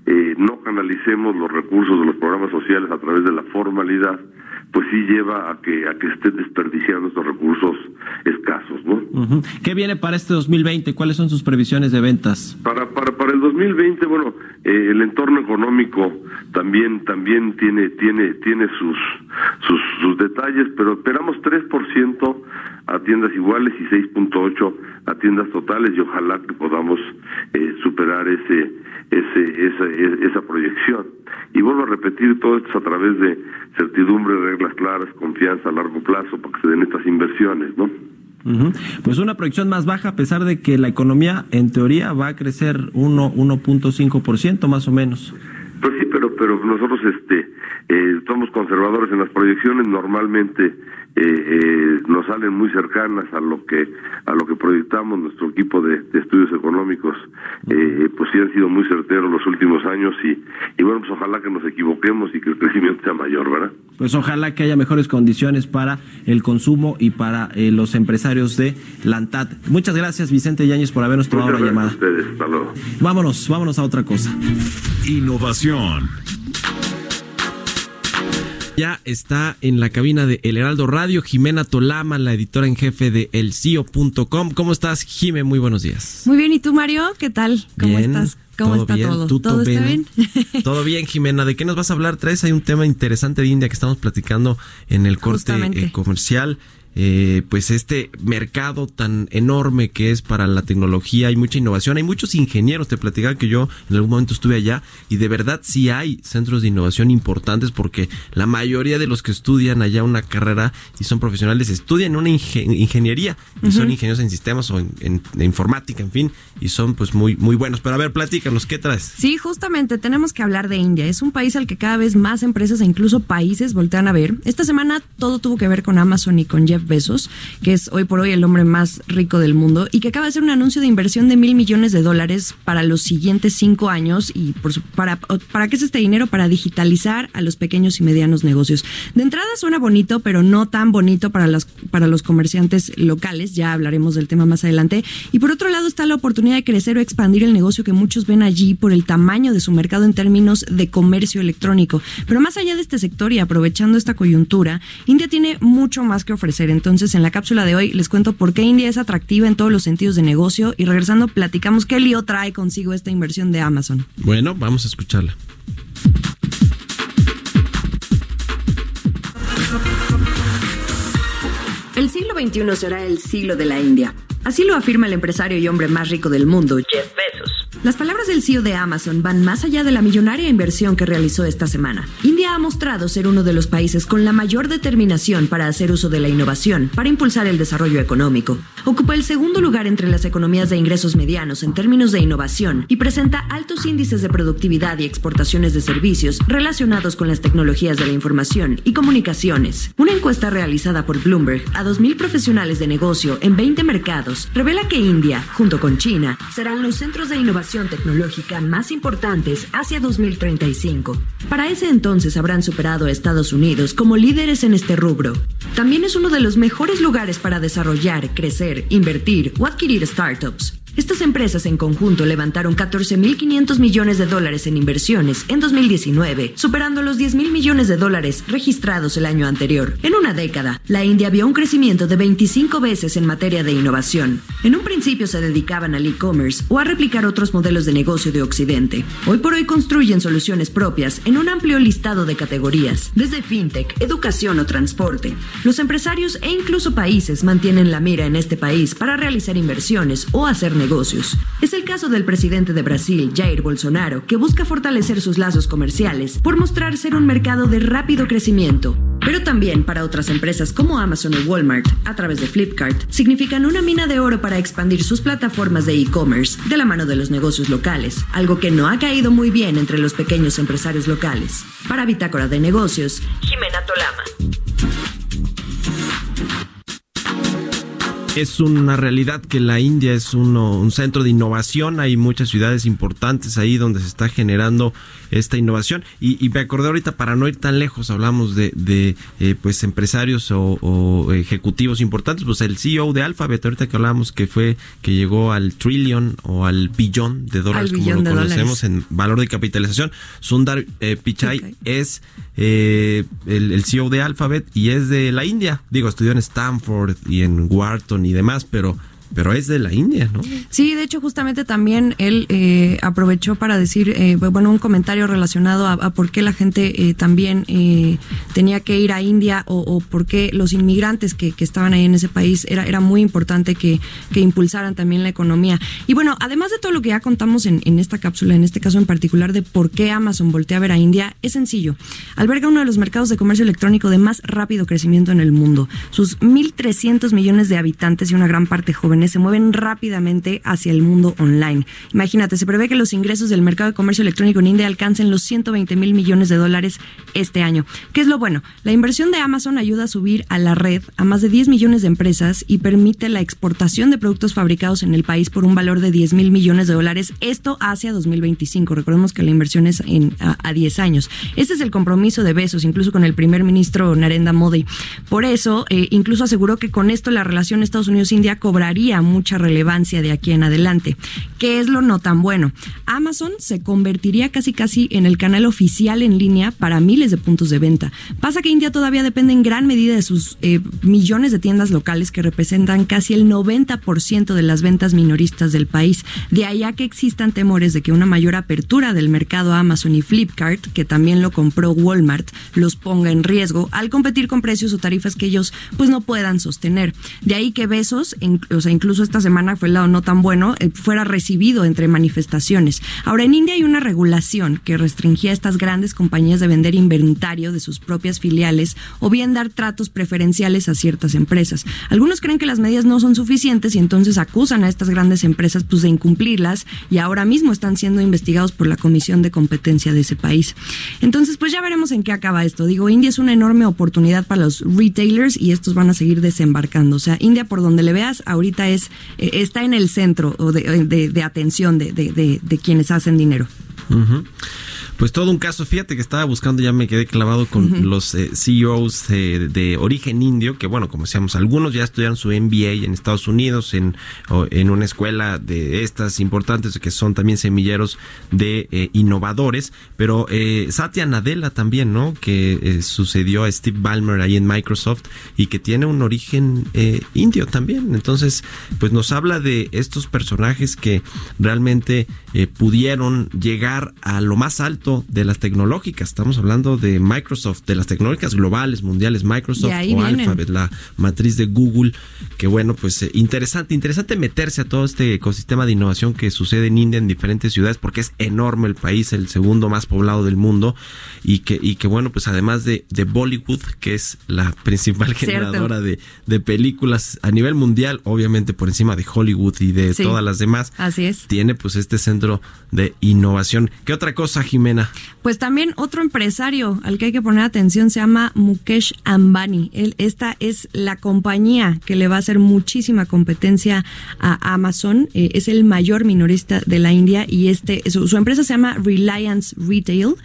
eh, no canalicemos los recursos de los programas sociales a través de la formalidad, pues sí lleva a que, a que esté desperdiciando estos recursos escasos, ¿no? ¿Qué viene para este 2020? ¿Cuáles son sus previsiones de ventas? Para, para, para el 2020, bueno, eh, el entorno económico también también tiene tiene tiene sus sus, sus detalles, pero esperamos 3% a tiendas iguales y 6.8 a tiendas totales y ojalá que podamos eh, superar ese ese esa, e- esa proyección. Y vuelvo a repetir todo esto a través de certidumbre, reglas claras, confianza a largo plazo para que se den estas inversiones, ¿no? Pues una proyección más baja a pesar de que la economía en teoría va a crecer 1 1.5% más o menos. Pues sí, pero pero nosotros este eh, somos conservadores en las proyecciones. Normalmente eh, eh, nos salen muy cercanas a lo que a lo que proyectamos nuestro equipo de, de estudios económicos. Eh, pues sí han sido muy certeros los últimos años y y bueno pues ojalá que nos equivoquemos y que el crecimiento sea mayor, ¿verdad? Pues ojalá que haya mejores condiciones para el consumo y para eh, los empresarios de Lantad. Muchas gracias Vicente Yáñez por habernos tomado la a llamada. ustedes. Hasta luego. Vámonos, vámonos a otra cosa. Innovación. Ya está en la cabina de El Heraldo Radio Jimena Tolama, la editora en jefe de elcio.com. ¿Cómo estás, Jime? Muy buenos días. Muy bien, ¿y tú, Mario? ¿Qué tal? ¿Cómo Bien, estás? ¿Cómo está bien, todo? ¿Tú, ¿Todo está bien? Todo bien, Jimena. ¿De qué nos vas a hablar? Traes hay un tema interesante de India que estamos platicando en el corte eh, comercial. Eh, pues este mercado tan enorme que es para la tecnología, hay mucha innovación, hay muchos ingenieros, te platicaba que yo en algún momento estuve allá y de verdad sí hay centros de innovación importantes porque la mayoría de los que estudian allá una carrera y son profesionales estudian una inge- ingeniería y son ingenieros en sistemas o en, en- en informática, en fin, y son pues muy, muy buenos. Pero a ver, platícanos, ¿qué traes? Sí, justamente tenemos que hablar de India. Es un país al que cada vez más empresas e incluso países voltean a ver. Esta semana todo tuvo que ver con Amazon y con Jeff Que es hoy por hoy el hombre más rico del mundo y que acaba de hacer un anuncio de inversión de mil millones de dólares para los siguientes cinco años. ¿Y por su- para, qué es este dinero? Para digitalizar a los pequeños y medianos negocios. De entrada suena bonito, pero no tan bonito para, para los comerciantes locales. Ya hablaremos del tema más adelante. Y por otro lado está la oportunidad de crecer o expandir el negocio que muchos ven allí por el tamaño de su mercado en términos de comercio electrónico. Pero más allá de este sector y aprovechando esta coyuntura, India tiene mucho más que ofrecer. Entonces, en la cápsula de hoy les cuento por qué India es atractiva en todos los sentidos de negocio y regresando platicamos qué lío trae consigo esta inversión de Amazon. Bueno, vamos a escucharla. El siglo XXI será el siglo de la India. Así lo afirma el empresario y hombre más rico del mundo, Jeff Bezos. Las palabras del CEO de Amazon van más allá de la millonaria inversión que realizó esta semana. Ha mostrado ser uno de los países con la mayor determinación para hacer uso de la innovación, para impulsar el desarrollo económico. Ocupa el segundo lugar entre las economías de ingresos medianos en términos de innovación y presenta altos índices de productividad y exportaciones de servicios relacionados con las tecnologías de la información y comunicaciones. Una encuesta realizada por Bloomberg a 2.000 profesionales de negocio en 20 mercados revela que India, junto con China, serán los centros de innovación tecnológica más importantes hacia 2035. Para ese entonces habrán superado a Estados Unidos como líderes en este rubro. También es uno de los mejores lugares para desarrollar, crecer, invertir o adquirir startups. Estas empresas en conjunto levantaron 14.500 millones de dólares en inversiones en 2019, superando los 10 mil millones de dólares registrados el año anterior. En una década, la India vio un crecimiento de 25 veces en materia de innovación. En un principio se dedicaban al e-commerce o a replicar otros modelos de negocio de Occidente. Hoy por hoy construyen soluciones propias en un amplio listado de categorías, desde fintech, educación o transporte. Los empresarios e incluso países mantienen la mira en este país para realizar inversiones o hacer negocios. Es el caso del presidente de Brasil, Jair Bolsonaro, que busca fortalecer sus lazos comerciales por mostrar ser un mercado de rápido crecimiento. Pero también para otras empresas como Amazon o Walmart, a través de Flipkart, significan una mina de oro para expandir sus plataformas de e-commerce de la mano de los negocios locales, algo que no ha caído muy bien entre los pequeños empresarios locales. Para Bitácora de Negocios, Jimena Tolama. Es una realidad que la India es uno- un centro de innovación. Hay muchas ciudades importantes ahí donde se está generando esta innovación. Y, y me acordé ahorita, para no ir tan lejos, hablamos de, de, eh, pues empresarios o, o ejecutivos importantes. Pues el CEO de Alphabet, ahorita que hablábamos que fue que llegó al trillion o al billón de dólares, como lo conocemos en valor de capitalización. Sundar eh, Pichai es eh, el, el CEO de Alphabet y es de la India. Digo, estudió en Stanford y en Wharton y demás, pero, pero es de la India, ¿no? Sí, de hecho, justamente también él eh, aprovechó para decir, eh, bueno, un comentario relacionado a, por qué la gente eh, también tenía que ir a India o, por qué los inmigrantes que, que estaban ahí en ese país era, era muy importante que, que impulsaran también la economía. Y bueno, además de todo lo que ya contamos en, en esta cápsula, en este caso en particular, de por qué Amazon voltea a ver a India, es sencillo. Alberga uno de los mercados de comercio electrónico de más rápido crecimiento en el mundo. Sus 1.300 millones de habitantes y una gran parte se mueven rápidamente hacia el mundo online. Imagínate, se prevé que los ingresos del mercado de comercio electrónico en India alcancen los 120 mil millones de dólares este año. ¿Qué es lo bueno? La inversión de Amazon ayuda a subir a la red a más de 10 millones de empresas y permite la exportación de productos fabricados en el país por un valor de 10 mil millones de dólares, esto hacia 2025. Recordemos que la inversión es a, a 10 años. Este es el compromiso de Besos, incluso con el primer ministro Narendra Modi. Por eso, eh, incluso aseguró que con esto la relación Estados Unidos-India cobraría mucha relevancia de aquí en adelante. ¿Qué es lo no tan bueno? Amazon se convertiría casi casi en el canal oficial en línea para miles de puntos de venta. Pasa que India todavía depende en gran medida de sus eh, millones de tiendas locales que representan casi el 90% de las ventas minoristas del país. De allá que existan temores de que una mayor apertura del mercado Amazon y Flipkart, que también lo compró Walmart, los ponga en riesgo al competir con precios o tarifas que ellos pues no puedan sostener. De ahí que Besos, en- o sea, incluso esta semana fue el lado no tan bueno, eh, fuera recibido entre manifestaciones. Ahora, en India hay una regulación que restringía a estas grandes compañías de vender inventario de sus propias filiales o bien dar tratos preferenciales a ciertas empresas. Algunos creen que las medidas no son suficientes y entonces acusan a estas grandes empresas pues, de incumplirlas y ahora mismo están siendo investigados por la Comisión de Competencia de ese país. Entonces, pues ya veremos en qué acaba esto. Digo, India es una enorme oportunidad para los retailers y estos van a seguir desembarcando. O sea, India, por donde le veas, ahorita es eh, está en el centro de, de- atención de, quienes hacen dinero. Pues todo un caso, fíjate que estaba buscando, ya me quedé clavado con los eh, CEOs eh, de origen indio, que bueno, como decíamos, algunos ya estudiaron su MBA en Estados Unidos, en, o en una escuela de estas importantes que son también semilleros de eh, innovadores, pero eh, Satya Nadella también, ¿no? Que eh, sucedió a Steve Ballmer ahí en Microsoft y que tiene un origen indio también. Entonces, pues nos habla de estos personajes que realmente pudieron llegar a lo más alto de las tecnológicas. Estamos hablando de Microsoft, de las tecnológicas globales, mundiales, Microsoft o vienen. Alphabet, la matriz de Google, que bueno, pues eh, interesante, interesante meterse a todo este ecosistema de innovación que sucede en India en diferentes ciudades, porque es enorme el país, el segundo más poblado del mundo, y que, y que bueno, pues además de, de Bollywood, que es la principal Cierto. generadora de, de películas a nivel mundial, obviamente por encima de Hollywood y de Sí. todas las demás, Así es. tiene pues este centro de innovación. ¿Qué otra cosa, Jimena? Pues también otro empresario al que hay que poner atención se llama Mukesh Ambani. Él, esta es la compañía que le va a hacer muchísima competencia a Amazon. Eh, es el mayor minorista de la India y este su, su empresa se llama Reliance Retail.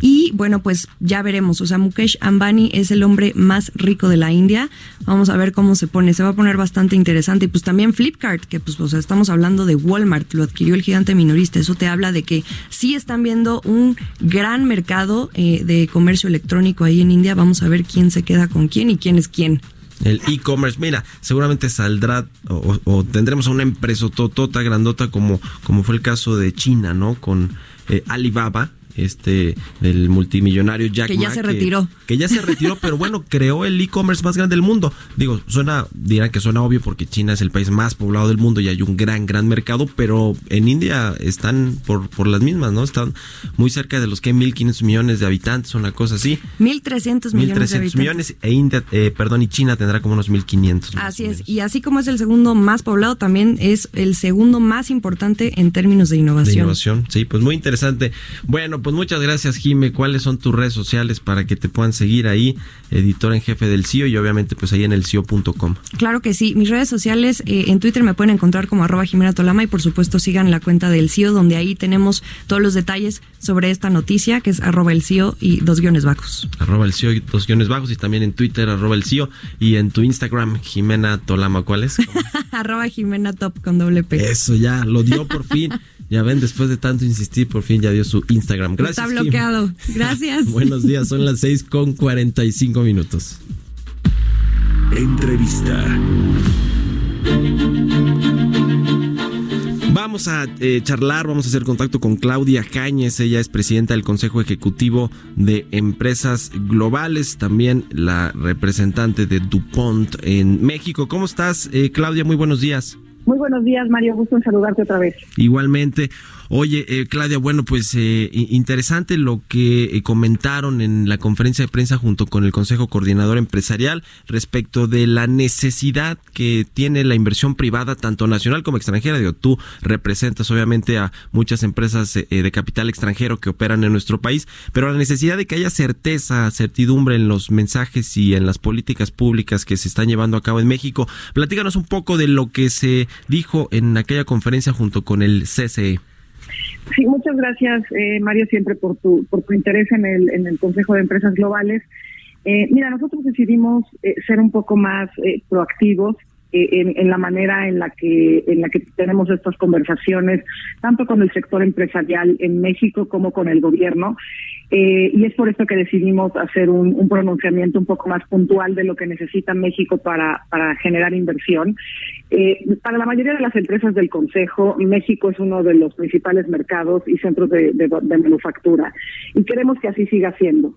Y bueno, pues ya veremos. O sea, Mukesh Ambani es el hombre más rico de la India. Vamos a ver cómo se pone. Se va a poner bastante interesante. Y pues también Flipkart, que pues o sea, estamos hablando de Walmart, lo adquirió el gigante minorista. Eso te habla de que sí están viendo un gran mercado eh, de comercio electrónico ahí en India. Vamos a ver quién se queda con quién y quién es quién. El e-commerce, mira, seguramente saldrá o, o tendremos a una empresa totota, grandota, como, como fue el caso de China, ¿no? Con eh, Alibaba, este, del multimillonario Jack Que ya Ma, se retiró. Que ya se retiró, pero bueno, creó el e-commerce más grande del mundo. Digo, suena, dirán que suena obvio porque China es el país más poblado del mundo y hay un gran, gran mercado, pero en India están por, por las mismas, ¿no? Están muy cerca de los que 1.500 millones de habitantes, una cosa así. 1.300 millones de 1.300 habitantes. millones e India, eh, perdón, y China tendrá como unos 1.500. más Así es, y así como es el segundo más poblado, también es el segundo más importante en términos de De innovación. innovación, sí, pues muy interesante. Bueno, pues muchas gracias, Jime. ¿Cuáles son tus redes sociales para que te puedan seguir ahí, editor en jefe del CIO y obviamente pues ahí en el CIO.com? Claro que sí. Mis redes sociales eh, en Twitter me pueden encontrar como arroba Jimena Tolama y por supuesto sigan la cuenta del CIO donde ahí tenemos todos los detalles sobre esta noticia que es arroba el CIO y dos guiones bajos. Arroba el CIO, y dos guiones bajos y también en Twitter, arroba el CIO y en tu Instagram, Jimena Tolama, ¿cuál es? arroba Jimena Top con doble P. Eso ya, lo dio por fin. Ya ven, después de tanto insistir, por fin ya dio su Instagram. Gracias. Está bloqueado. Gracias. Buenos días, son las 6 con 45 minutos. Entrevista. Vamos a eh, charlar, vamos a hacer contacto con Claudia Cáñez, ella es presidenta del Consejo Ejecutivo de Empresas Globales, también la representante de DuPont en México. ¿Cómo estás, eh, Claudia? Muy buenos días. Muy buenos días, Mario. Gusto en saludarte otra vez. Igualmente. Oye, eh, Claudia, bueno, pues eh, interesante lo que eh, comentaron en la conferencia de prensa junto con el Consejo Coordinador Empresarial respecto de la necesidad que tiene la inversión privada, tanto nacional como extranjera. Digo, tú representas obviamente a muchas empresas eh, de capital extranjero que operan en nuestro país, pero la necesidad de que haya certeza, certidumbre en los mensajes y en las políticas públicas que se están llevando a cabo en México. Platícanos un poco de lo que se dijo en aquella conferencia junto con el CCE. Sí, muchas gracias, eh, Mario, siempre por tu, por tu interés en el, en el Consejo de Empresas Globales. Eh, mira, nosotros decidimos eh, ser un poco más eh, proactivos en, en la manera en la que en la que tenemos estas conversaciones, tanto con el sector empresarial en México como con el gobierno. Eh, y es por esto que decidimos hacer un, un pronunciamiento un poco más puntual de lo que necesita México para, para generar inversión. Eh, para la mayoría de las empresas del Consejo, México es uno de los principales mercados y centros de manufactura y queremos que así siga siendo.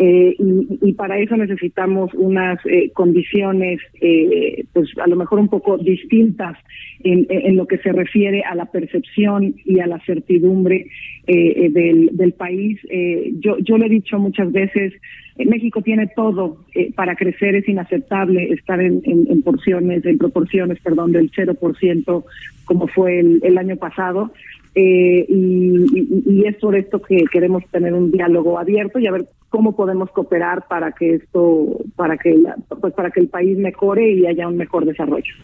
Eh, y, y para eso necesitamos unas eh, condiciones, eh, pues a lo mejor un poco distintas en, en lo que se refiere a la percepción y a la certidumbre eh, eh, del, del país. Eh, yo, yo le he dicho muchas veces, México tiene todo para crecer, es inaceptable estar en, en, porciones, en proporciones, perdón, del 0% como fue el, el año pasado. Eh, y, y- y es por esto que queremos tener un diálogo abierto y a ver cómo podemos cooperar para que esto, para que pues para que el país mejore y haya un mejor desarrollo.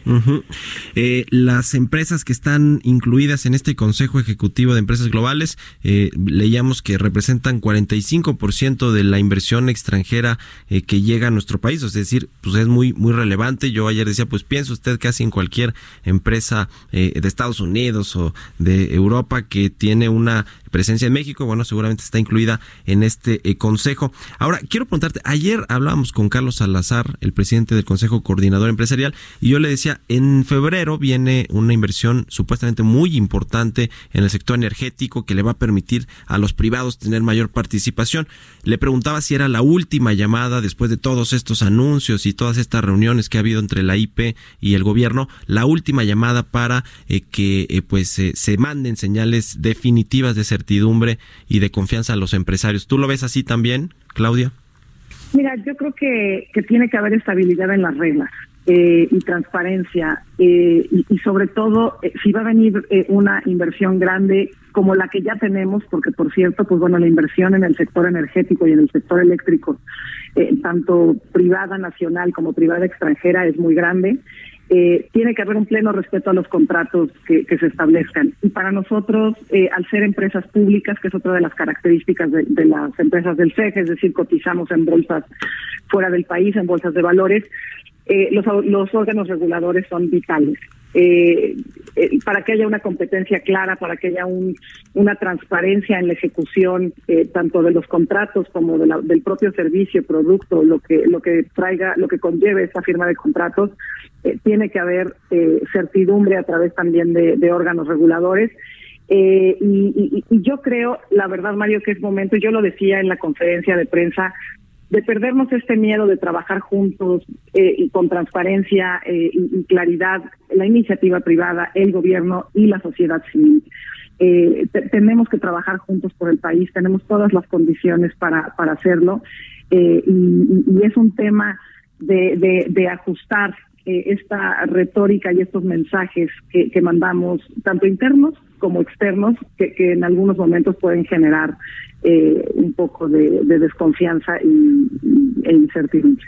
Eh, las empresas que están incluidas en este Consejo Ejecutivo de Empresas Globales, eh, leíamos que representan 45% de la inversión extranjera eh, que llega a nuestro país, es decir, pues es muy muy relevante. Yo ayer decía, pues piensa usted casi en cualquier empresa eh, de Estados Unidos o de Europa que tiene una presencia en México, bueno, seguramente está incluida en este eh, consejo. Ahora, quiero preguntarte, ayer hablábamos con Carlos Salazar, el presidente del Consejo Coordinador Empresarial, y yo le decía, en febrero viene una inversión supuestamente muy importante en el sector energético que le va a permitir a los privados tener mayor participación. Le preguntaba si era la última llamada después de todos estos anuncios y todas estas reuniones que ha habido entre la IP y el gobierno, la última llamada para eh, que eh, pues se manden señales definitivas de y de confianza a los empresarios. ¿Tú lo ves así también, Claudia? Mira, yo creo que, que tiene que haber estabilidad en las reglas. eh, y transparencia eh, y, y sobre todo eh, si va a venir eh, una inversión grande como la que ya tenemos, porque por cierto, pues bueno, la inversión en el sector energético y en el sector eléctrico, eh, tanto privada nacional como privada extranjera, es muy grande. Eh, tiene que haber un pleno respeto a los contratos que, se establezcan. Y para nosotros, eh, al ser empresas públicas, que es otra de las características de, de las empresas del CEG, es decir, cotizamos en bolsas fuera del país, en bolsas de valores, eh, los, los órganos reguladores son vitales. Eh, eh, para que haya una competencia clara, para que haya un, una transparencia en la ejecución eh, tanto de los contratos como de la- del propio servicio, producto, lo que lo que traiga, lo que conlleve esa firma de contratos, eh, tiene que haber eh, certidumbre a través también de, órganos reguladores. Y, y- y yo creo, la verdad, Mario, que es momento, yo lo decía en la conferencia de prensa, de perdernos este miedo de trabajar juntos eh, y con transparencia eh, y, claridad, la iniciativa privada, el gobierno y la sociedad civil. Eh, te- tenemos que trabajar juntos por el país, tenemos todas las condiciones para, para hacerlo eh, y, es un tema de, de, de ajustar esta retórica y estos mensajes que, que mandamos, tanto internos como externos, que, que en algunos momentos pueden generar eh, un poco de, de desconfianza y, e incertidumbre.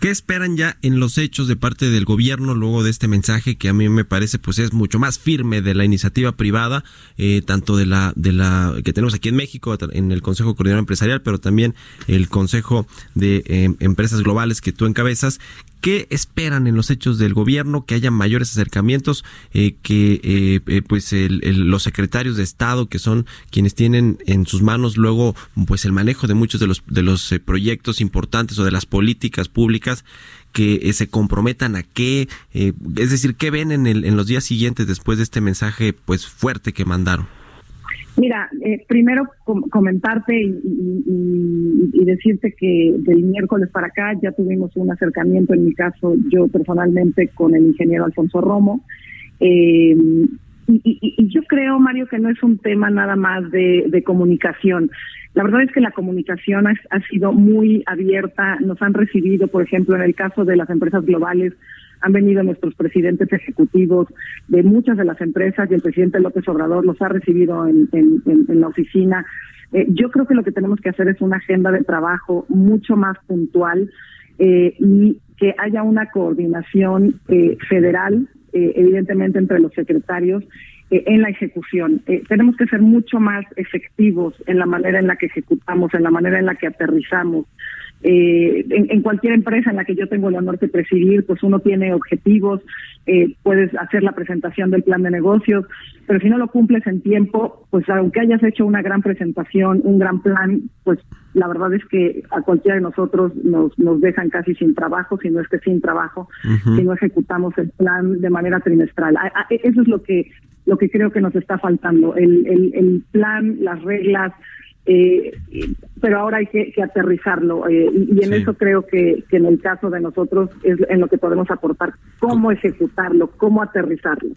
¿Qué esperan ya en los hechos de parte del gobierno luego de este mensaje que a mí me parece pues es mucho más firme de la iniciativa privada, eh, tanto de la de la que tenemos aquí en México en el Consejo Coordinador Empresarial, pero también el Consejo de eh, Empresas Globales que tú encabezas? ¿Qué esperan en los hechos del gobierno? Que haya mayores acercamientos, eh, que eh, eh, pues el- el- los secretarios de Estado, que son quienes tienen en sus manos luego pues el manejo de muchos de los de los eh, proyectos importantes o de las políticas públicas, que eh, se comprometan a qué, eh, es decir, qué ven en, el, en los días siguientes después de este mensaje pues fuerte que mandaron. Mira, eh, primero com- comentarte y, y- y- y decirte que del miércoles para acá ya tuvimos un acercamiento, en mi caso yo personalmente, con el ingeniero Alfonso Romo. Eh, y, y- y yo creo, Mario, que no es un tema nada más de, comunicación. La verdad es que la comunicación ha, sido muy abierta. Nos han recibido, por ejemplo, en el caso de las empresas globales, han venido nuestros presidentes ejecutivos de muchas de las empresas y el presidente López Obrador los ha recibido en, en- en- en la oficina. Eh, yo creo que lo que tenemos que hacer es una agenda de trabajo mucho más puntual eh, y que haya una coordinación eh, federal, evidentemente entre los secretarios, eh, en la ejecución. Eh, tenemos que ser mucho más efectivos en la manera en la que ejecutamos, en la manera en la que aterrizamos. Eh, en, en cualquier empresa en la que yo tengo el honor de presidir, pues uno tiene objetivos, eh, puedes hacer la presentación del plan de negocios, pero si no lo cumples en tiempo, pues aunque hayas hecho una gran presentación, un gran plan, pues la verdad es que a cualquiera de nosotros nos, nos dejan casi sin trabajo, si no es que sin trabajo, si no ejecutamos el plan de manera trimestral. A- a- eso es lo que lo que creo que nos está faltando, el, el, el plan, las reglas, eh, pero ahora hay que, que aterrizarlo eh, y, y en Sí. eso creo que, que en el caso de nosotros es en lo que podemos aportar, cómo ejecutarlo, cómo aterrizarlo.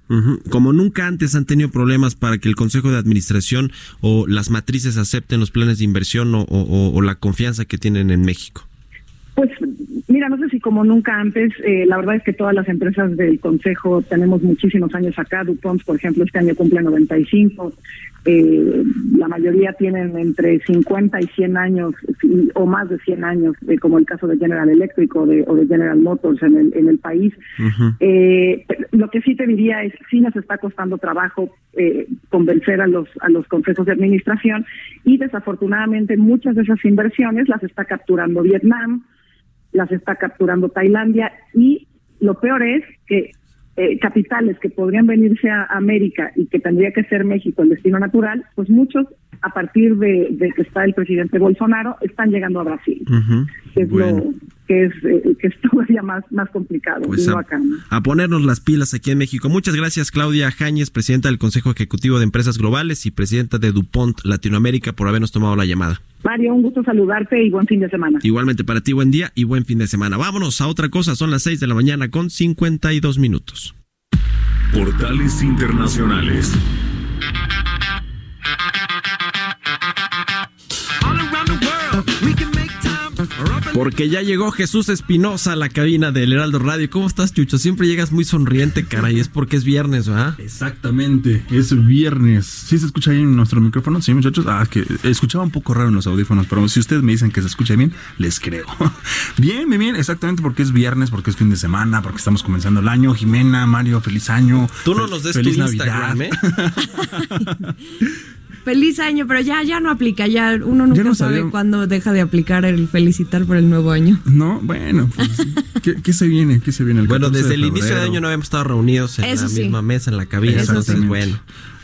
Como nunca antes han tenido problemas para que el Consejo de Administración o las matrices acepten los planes de inversión o, o- o la confianza que tienen en México. Pues mira, no sé si como nunca antes, eh, la verdad es que todas las empresas del Consejo tenemos muchísimos años acá, DuPont, por ejemplo, este año cumple 95, eh, la mayoría tienen entre 50 y 100 años o más de 100 años, eh, como el caso de General Electric o de, o de General Motors en el, en el país. Eh, lo que sí te diría es, sí nos está costando trabajo eh, convencer a los, a los consejos de administración y desafortunadamente muchas de esas inversiones las está capturando Vietnam, las está capturando Tailandia y lo peor es que eh, capitales que podrían venirse a América y que tendría que ser México el destino natural, pues muchos a partir de, de que está el presidente Bolsonaro están llegando a Brasil, que es Bueno. lo que es eh, que es todavía más más complicado Pues y no a, acá. a ponernos las pilas aquí en México. Muchas gracias Claudia Jañez, presidenta del Consejo Ejecutivo de Empresas Globales y presidenta de DuPont Latinoamérica por habernos tomado la llamada. Mario, un gusto saludarte y buen fin de semana. Igualmente para ti, buen día y buen fin de semana. Vámonos a otra cosa, son las 6 de la mañana con 52 minutos. Portales Internacionales. Porque ya llegó Jesús Espinosa a la cabina del Heraldo Radio. ¿Cómo estás, Chucho? Siempre llegas muy sonriente, caray. Es porque es viernes, ¿verdad? Exactamente, es viernes. ¿Sí se escucha ahí en nuestro micrófono? Sí, muchachos. Ah, que escuchaba un poco raro en los audífonos, pero si ustedes me dicen que se escucha bien, les creo. Bien, bien, bien, exactamente porque es viernes, porque es fin de semana, porque estamos comenzando el año. Jimena, Mario, feliz año. Tú no nos des feliz tu Navidad. Instagram, ¿eh? Feliz año, pero ya, ya no aplica, ya uno nunca no sabe sabía. cuándo deja de aplicar el felicitar por el nuevo año. No, bueno, pues, ¿qué, qué se viene? ¿Qué se viene? El Bueno, 14 desde el inicio de año no habíamos estado reunidos en Eso la sí. misma mesa, en la cabina. Entonces, bueno.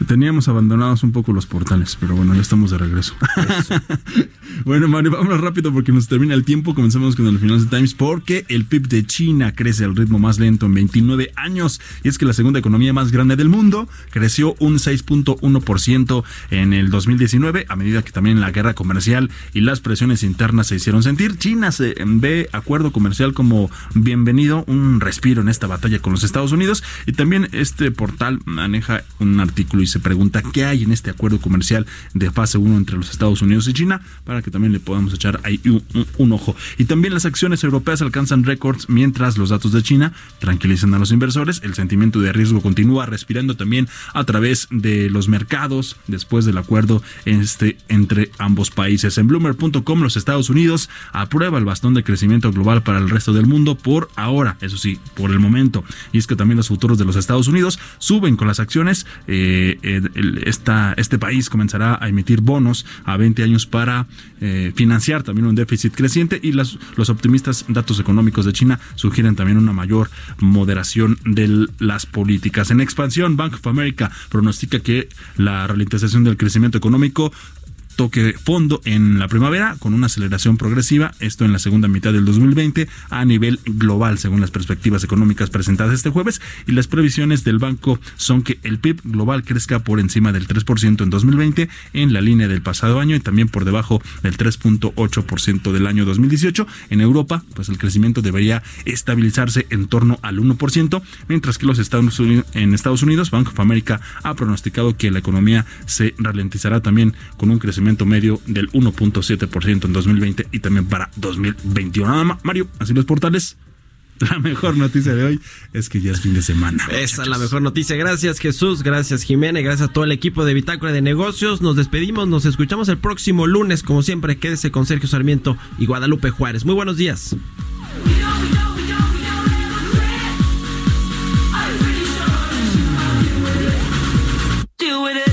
Teníamos abandonados un poco los portales, pero bueno, ya estamos de regreso. bueno, Mario, vámonos rápido porque nos termina el tiempo. Comencemos con el Financial Times porque el PIB de China crece al ritmo más lento en 29 años. Y es que la segunda economía más grande del mundo creció un 6.1% en el 2019, a medida que también la guerra comercial y las presiones internas se hicieron sentir. China se ve acuerdo comercial como bienvenido, un respiro en esta batalla con los Estados Unidos. Y también este portal maneja un artículo y se pregunta qué hay en este acuerdo comercial de fase 1 entre los Estados Unidos y China para que también le podamos echar ahí un, ojo. Y también las acciones europeas alcanzan récords mientras los datos de China tranquilizan a los inversores. El sentimiento de riesgo continúa respirando también a través de los mercados después del acuerdo este, entre ambos países. En Bloomer.com los Estados Unidos aprueba el bastón de crecimiento global para el resto del mundo por ahora, eso sí, por el momento. Y es que también los futuros de los Estados Unidos suben con las acciones. Eh, el- esta, este país comenzará a emitir bonos a 20 años para eh, financiar también un déficit creciente y las, los optimistas datos económicos de China sugieren también una mayor moderación de las políticas. En expansión, Bank of America pronostica que la ralentización del crecimiento económico toque fondo en la primavera con una aceleración progresiva, esto en la segunda mitad del 2020 a nivel global según las perspectivas económicas presentadas este jueves y las previsiones del banco son que el PIB global crezca por encima del 3% en 2020 en la línea del pasado año y también por debajo del 3.8% del año 2018. En Europa, pues el crecimiento debería estabilizarse en torno al 1%, mientras que los Estados Unidos, en Estados Unidos, Bank of America ha pronosticado que la economía se ralentizará también con un crecimiento medio del 1.7% en 2020 y también para 2021. Nada más, Mario, así los portales. La mejor noticia de hoy es que ya es fin de semana. Esa es la mejor noticia. Gracias Jesús, gracias Jimena, y gracias a todo el equipo de Bitácora de Negocios. Nos despedimos, nos escuchamos el próximo lunes. Como siempre, quédese con Sergio Sarmiento y Guadalupe Juárez. Muy buenos días. Do it.